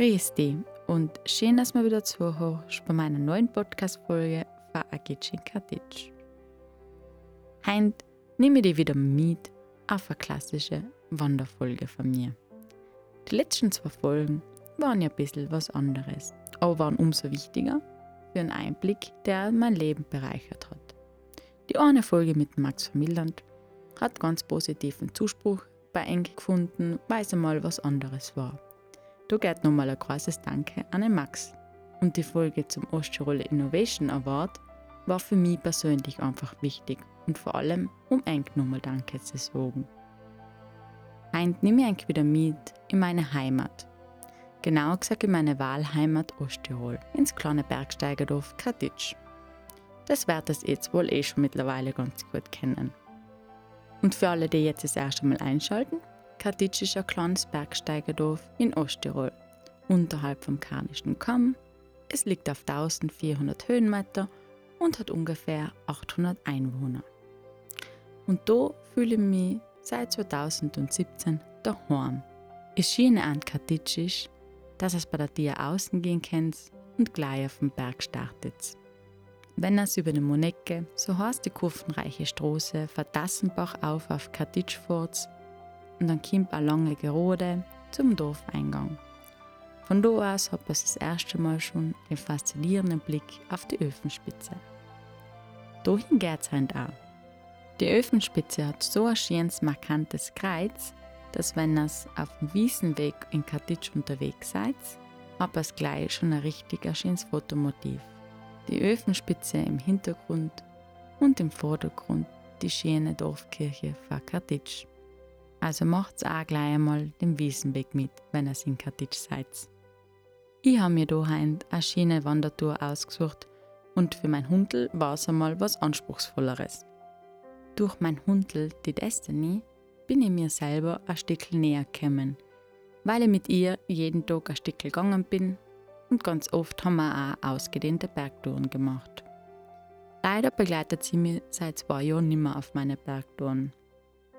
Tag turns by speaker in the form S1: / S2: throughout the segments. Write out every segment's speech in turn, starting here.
S1: Grüß dich und schön, dass du wieder zuhörst bei meiner neuen Podcast-Folge von Agitschin Katic. Heute nehme ich dich wieder mit auf eine klassische Wanderfolge von mir. Die letzten zwei Folgen waren ja ein bisschen was anderes, aber waren umso wichtiger für einen Einblick, der mein Leben bereichert hat. Die eine Folge mit Max von Milland hat ganz positiven Zuspruch bei Eng gefunden, weil es einmal was anderes war. Da geht nochmal ein großes Danke an den Max. Und die Folge zum Osttiroler Innovation Award war für mich persönlich einfach wichtig und vor allem, um Eng nochmal Danke zu sagen. Heute nehme ich Eng wieder mit in meine Heimat. Genauer gesagt in meine Wahlheimat Osttirol, ins kleine Bergsteigerdorf Katitsch. Das wird es jetzt wohl eh schon mittlerweile ganz gut kennen. Und für alle, die jetzt das erste Mal einschalten, Katitsch ist ein kleines Bergsteigerdorf in Osttirol, unterhalb vom Karnischen Kamm. Es liegt auf 1400 Höhenmeter und hat ungefähr 800 Einwohner. Und da fühle ich mich seit 2017 daheim. Es Schöne an Katitsch ist, dass es bei der Tier außen gehen kann und gleich auf dem Berg startet. Wenn es über die Monecke, so heißt die kurvenreiche Straße, von Dassenbach auf auf Katitsch fährt und dann kommt eine lange Gerode zum Dorfeingang. Von da aus hat man das erste Mal schon den faszinierenden Blick auf die Öfenspitze. Dahin geht es halt auch. Die Öfenspitze hat so ein schönes, markantes Kreuz, dass wenn ihr auf dem Wiesenweg in Katitsch unterwegs seid, habt ihr gleich schon ein richtig schönes Fotomotiv. Die Öfenspitze im Hintergrund und im Vordergrund die schöne Dorfkirche von Katitsch. Also macht's auch gleich einmal den Wiesenweg mit, wenn ihr in Katitsch seid. Ich habe mir hier eine schöne Wandertour ausgesucht und für mein Hundel war es einmal was Anspruchsvolleres. Durch mein Hundel, die Destiny, bin ich mir selber ein Stück näher gekommen, weil ich mit ihr jeden Tag ein Stück gegangen bin und ganz oft haben wir auch ausgedehnte Bergtouren gemacht. Leider begleitet sie mich seit zwei Jahren nicht mehr auf meine Bergtouren.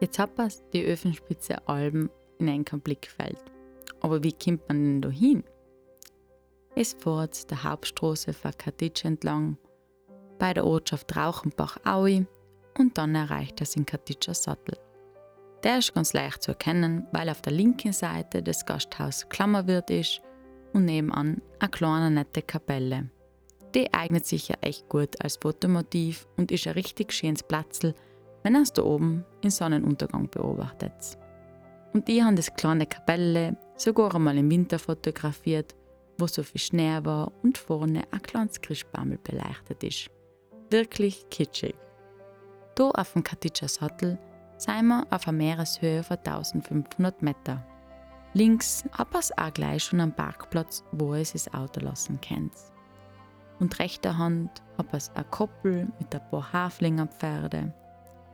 S1: Jetzt hat man die Öfenspitze Alben in ein Blickfeld. Aber wie kommt man denn da hin? Es fährt der Hauptstraße von Katitsch entlang, bei der Ortschaft Rauchenbach-Aui und dann erreicht es den Katitscher Sattel. Der ist ganz leicht zu erkennen, weil auf der linken Seite das Gasthaus Klammerwirt ist und nebenan eine kleine nette Kapelle. Die eignet sich ja echt gut als Fotomotiv und ist ein richtig schönes Platzl, wenn ihr es da oben den Sonnenuntergang beobachtet. Und ich habe das kleine Kapelle sogar einmal im Winter fotografiert, wo so viel Schnee war und vorne ein kleines Christbaumel beleuchtet ist. Wirklich kitschig. Da auf dem Katitscher Sattel sind wir auf einer Meereshöhe von 1500 Meter. Links hat es auch gleich schon einen Parkplatz, wo es das Auto lassen könnt. Und rechter Hand hat es eine Koppel mit ein paar Haflingerpferde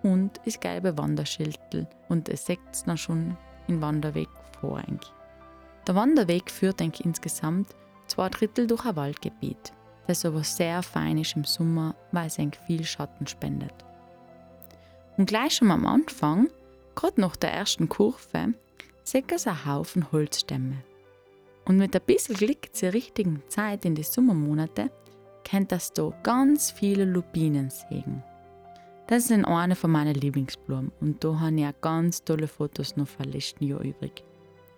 S1: und das gelbe Wanderschildel und es seht dann schon den Wanderweg vor. Der Wanderweg führt denke insgesamt zwei Drittel durch ein Waldgebiet, das aber sehr fein ist im Sommer, weil es viel Schatten spendet. Und gleich schon am Anfang, gerade nach der ersten Kurve, seht ihr einen Haufen Holzstämme. Und mit ein bisschen Glück zur richtigen Zeit in die Sommermonate könnt ihr da ganz viele Lupinen sehen. Das ist eine von meinen Lieblingsblumen und da habe ich auch ganz tolle Fotos noch vom letzten Jahr übrig.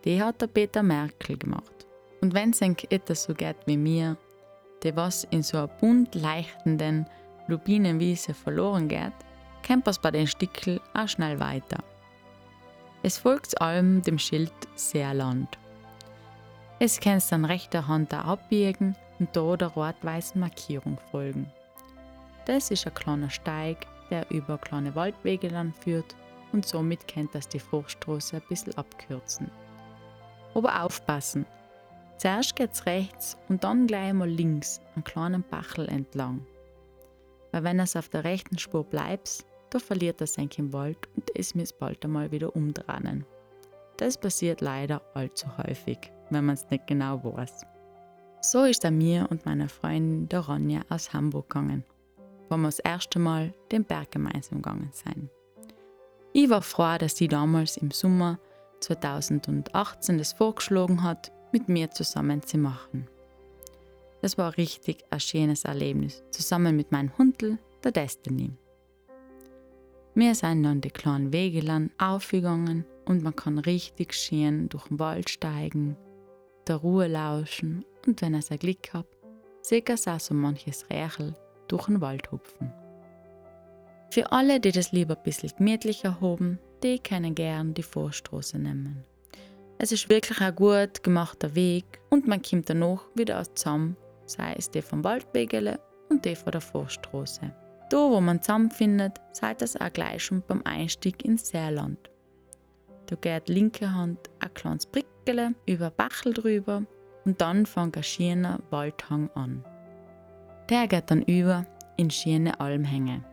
S1: Die hat der Peter Merkel gemacht. Und wenn es etwas so geht wie mir, der was in so einer bunt leichtenden Lupinenwiese verloren geht, kommt es bei den Stickel auch schnell weiter. Es folgt allem dem Schild Seerland. Es kannst dann rechter Hand da abbiegen und da der rot-weißen Markierung folgen. Das ist ein kleiner Steig, der über kleine Waldwege dann führt und somit kennt das die Fruchtstraße ein bisschen abkürzen. Aber aufpassen! Zuerst geht's rechts und dann gleich mal links einen kleinen Bachel entlang. Weil wenn es auf der rechten Spur bleibt, da verliert es sein Wald und es muss bald einmal wieder umdrehen. Das passiert leider allzu häufig, wenn man es nicht genau weiß. So ist er mir und meiner Freundin der Ronja aus Hamburg gegangen wo wir das erste Mal den Berg gemeinsam gegangen sind. Ich war froh, dass sie damals im Sommer 2018 das vorgeschlagen hat mit mir zusammen zu machen. Das war richtig ein schönes Erlebnis, zusammen mit meinem Hundel, der Destiny. Wir sind dann die kleinen Wege lang aufgegangen und man kann richtig schön durch den Wald steigen, der Ruhe lauschen und wenn es ein Glück hat, auch so manches Rächel durch den Wald hupfen. Für alle, die das lieber ein bisschen gemütlicher haben, die können gern die Vorstraße nehmen. Es ist wirklich ein gut gemachter Weg und man kommt danach wieder zusammen, sei es die vom Waldwegele und die von der Vorstraße. Da, wo man zusammenfindet, seid es auch gleich schon beim Einstieg ins Seerland. Da geht linke Hand ein kleines Brickele über Bachel drüber und dann fängt ein schöner Waldhang an. Der geht dann über in schöne Almhänge.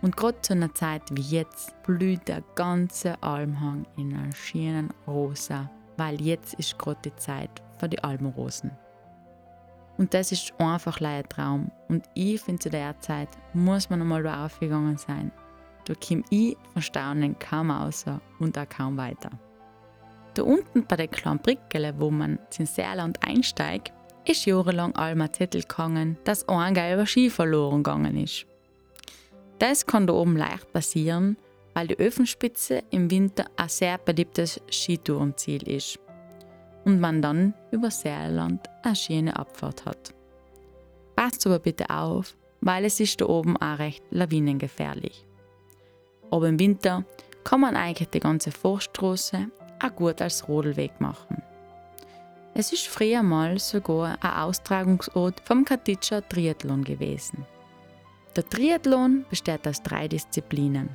S1: Und gerade zu einer Zeit wie jetzt blüht der ganze Almhang in einem schönen Rosa, weil jetzt ist gerade die Zeit für die Almrosen. Und das ist einfach ein Traum. Und ich finde, zu der Zeit muss man einmal da aufgegangen sein. Da komme ich von Staunen kaum raus und auch kaum weiter. Da unten bei der kleinen Brickele, wo man ins Seerland einsteigt, ist jahrelang einmal Zettel gegangen, dass ein gelber Ski verloren gegangen ist. Das kann da oben leicht passieren, weil die Öfenspitze im Winter ein sehr beliebtes Skitourenziel ist und man dann über Seerland eine schöne Abfahrt hat. Passt aber bitte auf, weil es ist da oben auch recht lawinengefährlich. Aber im Winter kann man eigentlich die ganze Forststraße auch gut als Rodelweg machen. Es ist früher mal sogar ein Austragungsort vom Katitscher Triathlon gewesen. Der Triathlon besteht aus drei Disziplinen.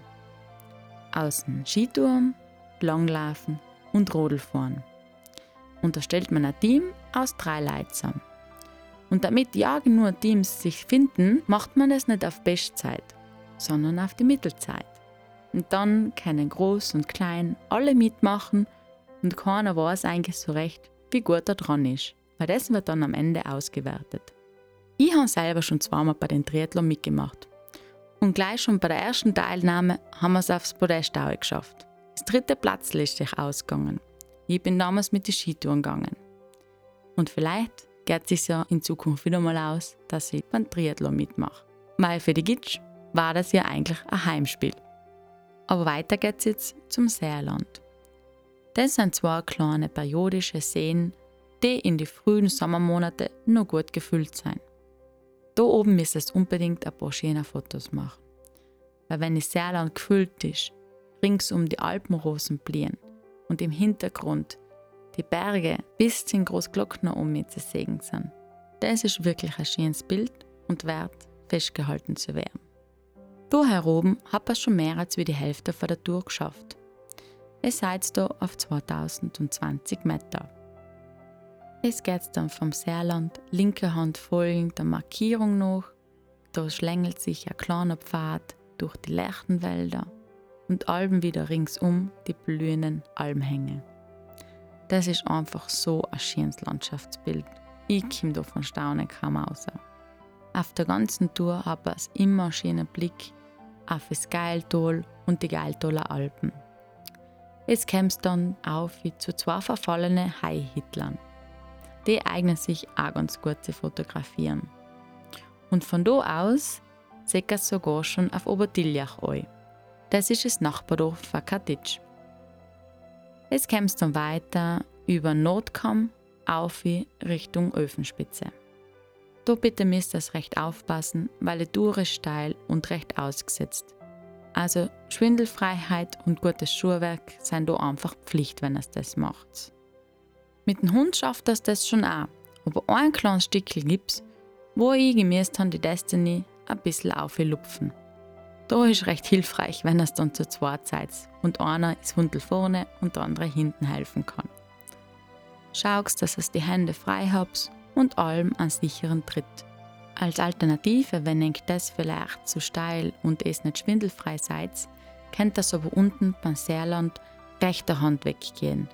S1: Aus dem Skitouren, Langlaufen und Rodelfahren unterstellt man ein Team aus drei Leuten Und damit ja genug Teams sich finden, macht man es nicht auf Bestzeit, sondern auf die Mittelzeit. Und dann können Groß und Klein alle mitmachen und keiner weiß eigentlich so recht, wie gut er dran ist, weil das wird dann am Ende ausgewertet. Ich habe selber schon zweimal bei den Triathlon mitgemacht. Und gleich schon bei der ersten Teilnahme haben wir es aufs Podest geschafft. Das dritte Platz ist sich ausgegangen. Ich bin damals mit den Skitouren gegangen. Und vielleicht geht es sich ja in Zukunft wieder mal aus, dass ich beim Triathlon mitmache. Weil für die Gitsch war das ja eigentlich ein Heimspiel. Aber weiter geht's jetzt zum Seerland. Das sind zwei kleine periodische Seen, die in die frühen Sommermonate nur gut gefüllt sind. Da oben müsst es unbedingt ein paar schöne Fotos machen. Weil wenn das Seerland gefüllt ist, rings um die Alpenrosen blühen, und im Hintergrund die Berge bis zum Großglockner um mich zu sehen sind. Das ist wirklich ein schönes Bild und wert, festgehalten zu werden. Da oben hat er schon mehr als wie die Hälfte von der Tour geschafft. Es seid da auf 2020 Meter. Es geht dann vom Seerland linke Hand folgend der Markierung nach. Da schlängelt sich ein kleiner Pfad durch die Lärchenwälder und Alben wieder ringsum die blühenden Almhänge. Das ist einfach so ein schönes Landschaftsbild. Ich komme da von Staunen kaum raus. Auf der ganzen Tour habe ich immer einen schönen Blick auf das Geiltal und die Geiltaler Alpen. Es kämpft dann auf wie zu zwei verfallenen Haihitlern. Die eignen sich auch ganz gut zu fotografieren. Und von da aus sieht es sogar schon auf Obertiljach ein. Das ist das Nachbardorf von Katic. Es kämpft dann weiter über Nordkamm auf Richtung Öfenspitze. Da bitte müsst ihr recht aufpassen, weil die Tour ist steil und recht ausgesetzt. Also Schwindelfreiheit und gutes Schuhwerk sind da einfach Pflicht, wenn es das macht. Mit dem Hund schafft das das schon auch, aber ein kleines Stückchen gibt's, wo ich gemäß die Destiny ein bisschen auflupfen. Da ist recht hilfreich, wenn es dann zu zweit seid und einer ist Hundel vorne und der andere hinten helfen kann. Schaust, dass es die Hände frei habt und allem einen sicheren Tritt. Als Alternative, wenn ihr das vielleicht zu steil und es nicht schwindelfrei seid, könnt das aber unten beim Seerland rechter Hand weggehen.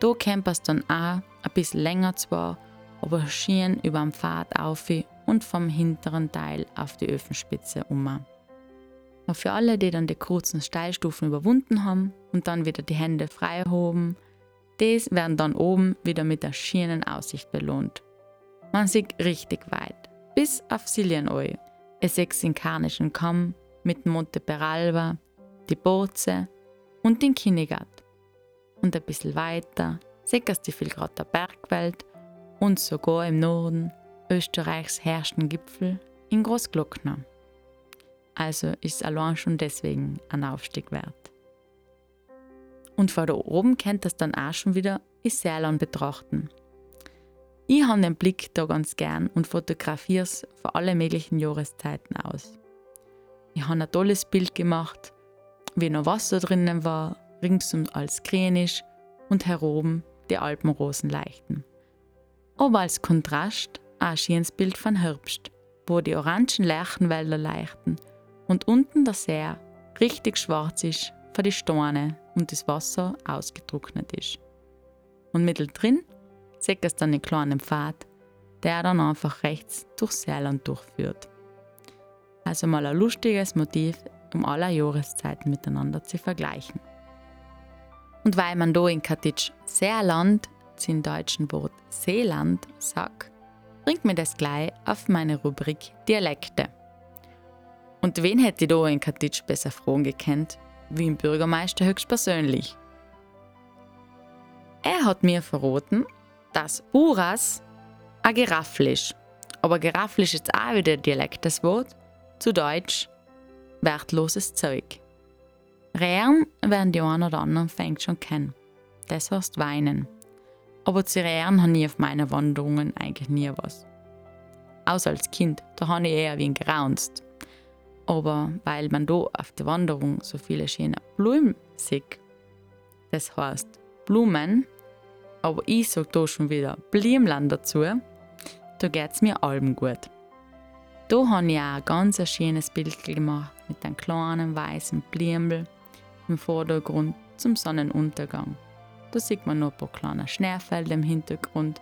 S1: Da könnt es dann auch ein bisschen länger zwar, aber schön über den Pfad auf und vom hinteren Teil auf die Öfenspitze um. Aber für alle, die dann die kurzen Steilstufen überwunden haben und dann wieder die Hände frei erhoben, Dies werden dann oben wieder mit der schönen Aussicht belohnt. Man sieht richtig weit, bis auf Silienoi. Es sieht den Karnischen Kamm mit Monte Peralba, die Boze und den Kinnegat. Und ein bisschen weiter seckst die Vilgratter Bergwelt und sogar im Norden Österreichs herrschenden Gipfel in Großglockner. Also ist allein schon deswegen ein Aufstieg wert. Und von da oben könnt ihr es dann auch schon wieder in Seeland betrachten. Ich habe den Blick da ganz gern und fotografiere es für alle möglichen Jahreszeiten aus. Ich habe ein tolles Bild gemacht, wie noch Wasser drinnen war, ringsum alles grün ist und heroben die Alpenrosen leuchten. Aber als Kontrast auch ein schönes Bild von Herbst, wo die orangen Lärchenwälder leuchten und unten der See richtig schwarz ist für die Steine und das Wasser ausgetrocknet ist. Und mittendrin seht es dann einen kleinen Pfad, der dann einfach rechts durch Seeland durchführt. Also mal ein lustiges Motiv, um alle Jahreszeiten miteinander zu vergleichen. Und weil man da in Katic Seeland, zum deutschen Wort Seeland, sagt, bringt mir das gleich auf meine Rubrik Dialekte. Und wen hätte ich da in Katic besser fragen gekannt, wie im Bürgermeister höchstpersönlich? Er hat mir verraten, dass Buras ein Giraffel ist. Aber Giraffel ist auch wieder Dialekt das Wort. Zu Deutsch wertloses Zeug. Rehren werden die einen oder anderen fängt schon kennen. Das heißt weinen. Aber zu Rehren habe ich auf meinen Wanderungen eigentlich nie was. Außer als Kind, da habe ich eher wie ein geraunzt. Aber weil man da auf der Wanderung so viele schöne Blumen sieht, das heißt Blumen, aber ich sage da schon wieder Blümlein dazu, da geht es mir allem gut. Da habe ich auch ein ganz schönes Bild gemacht mit einem kleinen weißen Blümel im Vordergrund zum Sonnenuntergang. Da sieht man noch ein paar kleine Schneefelder im Hintergrund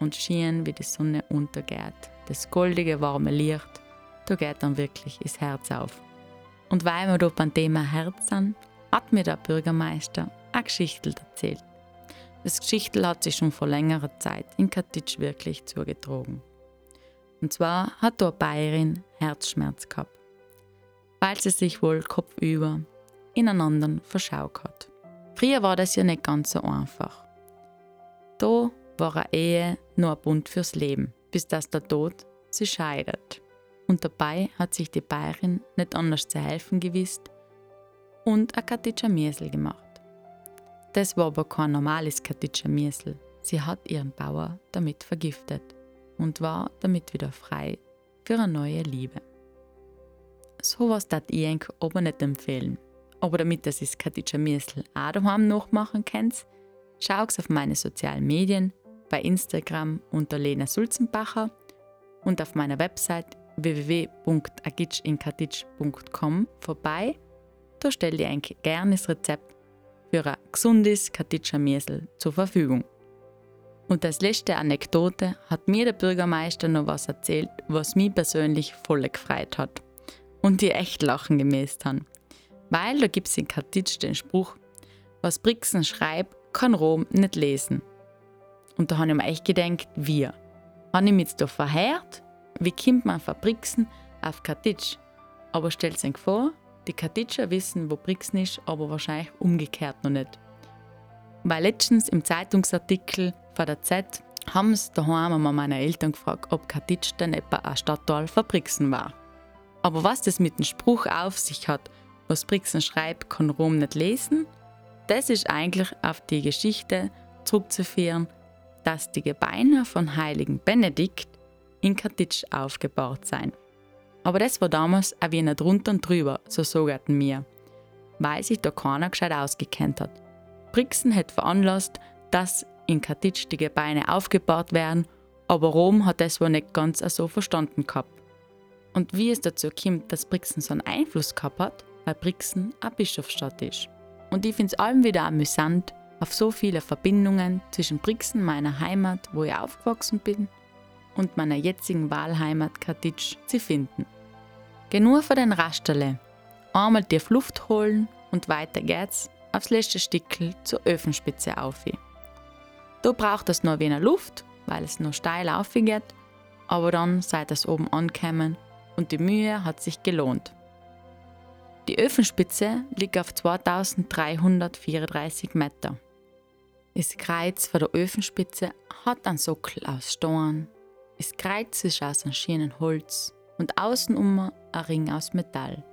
S1: und schön, wie die Sonne untergeht. Das goldige, warme Licht, da geht dann wirklich das Herz auf. Und weil wir da beim Thema Herz sind, hat mir der Bürgermeister eine Geschichte erzählt. Das Geschichtel hat sich schon vor längerer Zeit in Katitsch wirklich zugetragen. Und zwar hat eine Bayerin Herzschmerz gehabt, weil sie sich wohl kopfüber ineinander verschaut hat. Früher war das ja nicht ganz so einfach. Da war eine Ehe nur ein Bund fürs Leben, bis dass der Tod sie scheidet. Und dabei hat sich die Bayerin nicht anders zu helfen gewusst und ein Katitscher Miesel gemacht. Das war aber kein normales Katitscher Miesel. Sie hat ihren Bauer damit vergiftet und war damit wieder frei für eine neue Liebe. So was dat ich eng aber nicht empfehlen. Aber damit das ist Katitscher Miesel auch daheim nachmachen könnt, schaut auf meine sozialen Medien, bei Instagram unter Lena Sulzenbacher und auf meiner Website www.agitchinkatitsch.com vorbei. Da stelle ich ein gernes Rezept für ein gesundes Katitscher Miesel zur Verfügung. Und als letzte Anekdote hat mir der Bürgermeister noch was erzählt, was mich persönlich voll gefreut hat und die echt lachen gemäßt haben. Weil da gibt es in Katitsch den Spruch, was Brixen schreibt, kann Rom nicht lesen. Und da habe ich mir echt gedacht, wir. Habe ich mich jetzt da verheert? Wie kommt man von Brixen auf Katitsch? Aber stellt euch vor, die Katitscher wissen, wo Brixen ist, aber wahrscheinlich umgekehrt noch nicht. Weil letztens im Zeitungsartikel von der Z haben sie daheim einmal meine Eltern gefragt, ob Katitsch denn etwa ein Stadtteil von Brixen war. Aber was das mit dem Spruch auf sich hat, was Brixen schreibt, kann Rom nicht lesen, das ist eigentlich auf die Geschichte zurückzuführen, dass die Gebeine von heiligen Benedikt in Katitsch aufgebaut seien. Aber das war damals ein wenig drunter und drüber, so sagten mir, weil sich da keiner gescheit ausgekennt hat. Brixen hat veranlasst, dass in Katitsch die Gebeine aufgebaut werden, aber Rom hat das wohl nicht ganz so verstanden gehabt. Und wie es dazu kommt, dass Brixen so einen Einfluss gehabt hat, weil Brixen eine Bischofsstadt ist. Und ich finde es allem wieder amüsant, auf so viele Verbindungen zwischen Brixen, meiner Heimat, wo ich aufgewachsen bin, und meiner jetzigen Wahlheimat Katitsch zu finden. Genug für den Rasterle. Einmal tief Luft holen und weiter geht's aufs letzte Stickel zur Öfenspitze auf. Da braucht es noch wenig Luft, weil es noch steil aufgeht, aber dann seid es oben angekommen und die Mühe hat sich gelohnt. Die Öfenspitze liegt auf 2334 Meter. Das Kreuz von der Öfenspitze hat einen Sockel aus Stein. Das Kreuz ist aus einem schönen Holz und außenum ein Ring aus Metall.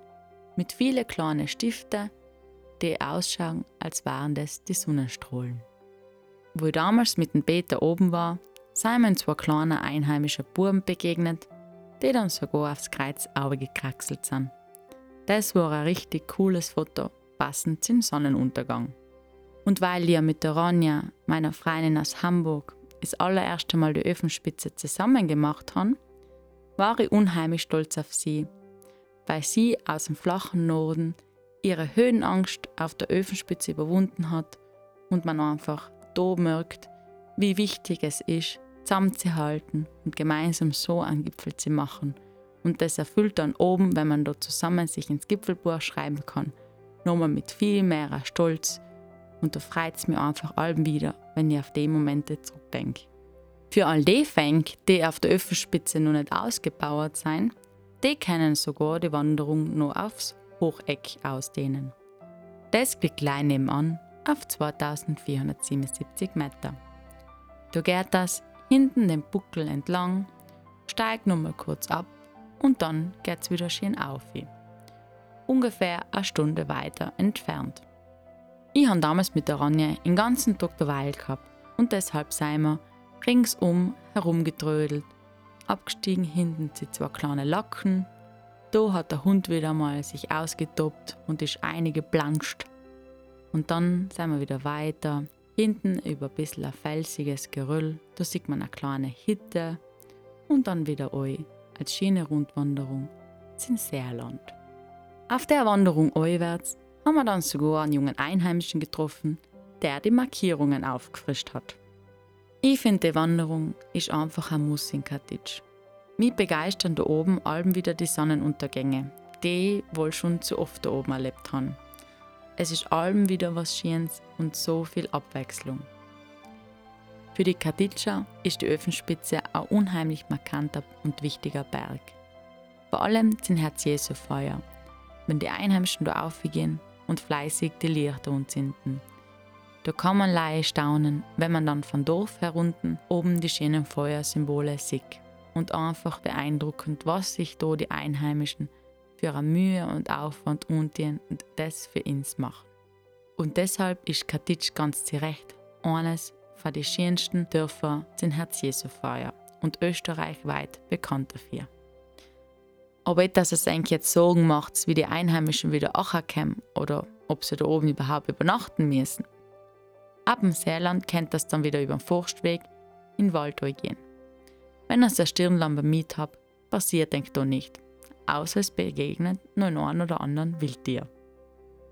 S1: Mit vielen kleinen Stiften, die ausschauen, als wären das die Sonnenstrahlen. Wo ich damals mit dem Peter oben war, sind mir zwei kleine einheimische Buben begegnet, die dann sogar aufs Kreuz gekraxelt sind. Das war ein richtig cooles Foto, passend zum Sonnenuntergang. Und weil ich mit der Ronja, meiner Freundin aus Hamburg, das allererste Mal die Öfenspitze zusammen gemacht haben, war ich unheimlich stolz auf sie, weil sie aus dem flachen Norden ihre Höhenangst auf der Öfenspitze überwunden hat und man einfach da merkt, wie wichtig es ist, zusammenzuhalten und gemeinsam so einen Gipfel zu machen – und das erfüllt dann oben, wenn man dort zusammen sich ins Gipfelbuch schreiben kann, nochmal mit viel mehr Stolz. Und da freut es mich einfach allem wieder, wenn ich auf die Momente zurückdenke. Für all die Fänge, die auf der Öffelspitze noch nicht ausgebaut sind, die können sogar die Wanderung noch aufs Hocheck ausdehnen. Das liegt gleich nebenan auf 2477 Meter. Da geht das hinten den Buckel entlang, steigt nochmal kurz ab und dann geht es wieder schön auf. Ungefähr eine Stunde weiter entfernt. Ich habe damals mit der Ronja den ganzen Tag derweil gehabt und deshalb sind wir ringsum herumgetrödelt, abgestiegen hinten zu zwei kleine Lacken. Da hat der Hund wieder mal sich ausgetobt und ist eingeplanscht. Und dann sind wir wieder weiter, hinten über ein bisschen ein felsiges Geröll, da sieht man eine kleine Hitte und dann wieder eu als schöne Rundwanderung ins Seerland. Auf der Wanderung euwärts haben wir dann sogar einen jungen Einheimischen getroffen, der die Markierungen aufgefrischt hat. Ich finde, die Wanderung ist einfach ein Muss in Katic. Mich begeistern da oben allem wieder die Sonnenuntergänge, die wohl schon zu oft da oben erlebt haben. Es ist allem wieder was Schönes und so viel Abwechslung. Für die Kaditscha ist die Öfenspitze ein unheimlich markanter und wichtiger Berg. Vor allem zum Herz Jesu Feuer, wenn die Einheimischen da aufgehen und fleißig die Lichter unzünden. Da kann man leicht staunen, wenn man dann von Dorf herunten oben die schönen Feuersymbole sieht und einfach beeindruckend, was sich da die Einheimischen für eine Mühe und Aufwand untun und das für uns machen. Und deshalb ist Katitsch ganz zu Recht eines von den schönsten Dörfern sind Herz-Jesu-Feuer und österreichweit bekannt dafür. Aber dass es eigentlich jetzt Sorgen macht, wie die Einheimischen wieder kommen oder ob sie da oben überhaupt übernachten müssen. Ab dem Seeland kennt das dann wieder über den Forstweg in den Wald gehen. Wenn ihr eine Stirnlampe mit habt, passiert denkt da nicht, außer es begegnet nur einen oder anderen Wildtier.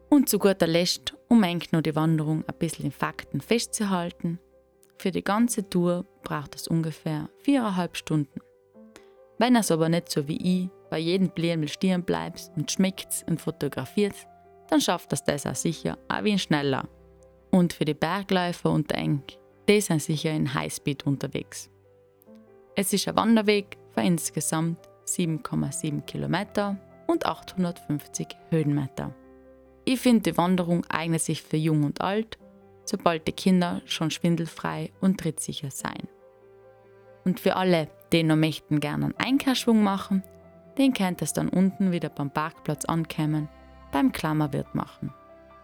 S1: Und zu guter Letzt, um eng nur die Wanderung ein bisschen in Fakten festzuhalten, für die ganze Tour braucht es ungefähr viereinhalb Stunden. Wenn es aber nicht so wie ich bei jedem Blimmel stehen bleibst und schmeckt und fotografiert, dann schafft das das auch sicher auch wie schneller. Und für die Bergläufer und Eng, die sind sicher in Highspeed unterwegs. Es ist ein Wanderweg von insgesamt 7,7 Kilometer und 850 Höhenmeter. Ich finde, die Wanderung eignet sich für jung und alt sobald die Kinder schon schwindelfrei und trittsicher sein. Und für alle, die noch möchten gerne einen Einkehrschwung machen, den könnt es dann unten wieder beim Parkplatz ankommen, beim Klammerwirt machen.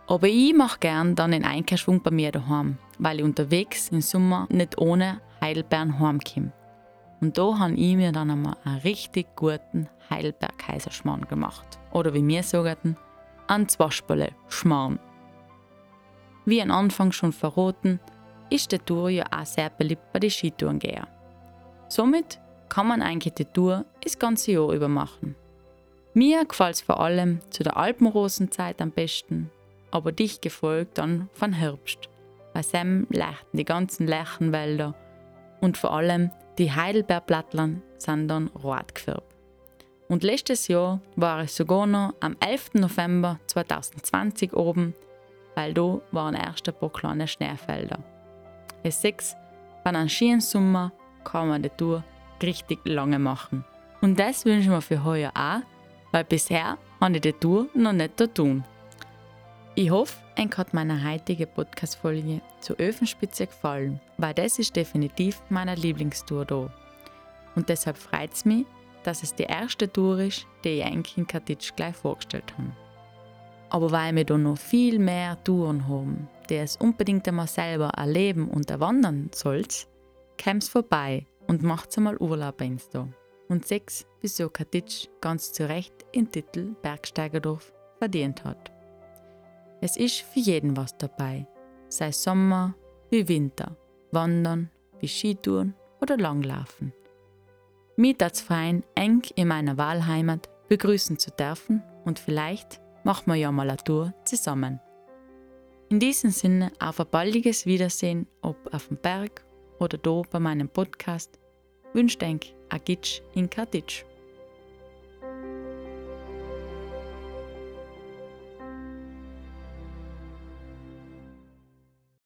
S1: Aber ich mache gern dann den Einkehrschwung bei mir daheim, weil ich unterwegs im Sommer nicht ohne Heidelbeeren heimkomme. Und da habe ich mir dann einmal einen richtig guten Heidelberg-Kaiserschmarrn gemacht. Oder wie wir sagen, einen Zwaschbälle-Schmarrn. Wie am Anfang schon verraten, ist die Tour ja auch sehr beliebt bei den Skitourengehern. Somit kann man eigentlich die Tour das ganze Jahr über machen. Mir gefällt es vor allem zu der Alpenrosenzeit am besten, aber dich gefolgt dann von Herbst. Bei Sem leuchten die ganzen Lärchenwälder und vor allem die Heidelbeerblattlern sind dann rot gefärbt. Und letztes Jahr war ich sogar noch am 11. November 2020 oben weil da waren erst ein paar kleine Schneefelder. Es sechs, bei einem schönen Sommer kann man die Tour richtig lange machen. Und das wünschen wir für heuer auch, weil bisher habe ich die Tour noch nicht tun. Ich hoffe, euch hat meine heutige Podcast-Folge zur Öfenspitze gefallen, weil das ist definitiv meine Lieblingstour da. Und deshalb freut es mich, dass es die erste Tour ist, die ich eigentlich in Katitsch gleich vorgestellt habe. Aber weil wir da noch viel mehr Touren haben, die es unbedingt einmal selber erleben und erwandern sollt, kommt's vorbei und macht's einmal Urlaub bei uns da. Und sechs, wieso Katitsch ganz zu Recht den Titel Bergsteigerdorf verdient hat. Es ist für jeden was dabei, sei Sommer wie Winter, Wandern wie Skitouren oder Langlaufen. Mich tat's fein, eng in meiner Wahlheimat begrüßen zu dürfen und vielleicht machen wir ja mal eine Tour zusammen. In diesem Sinne auf ein baldiges Wiedersehen, ob auf dem Berg oder da bei meinem Podcast, wünscht denk Agitsch in Kartitsch.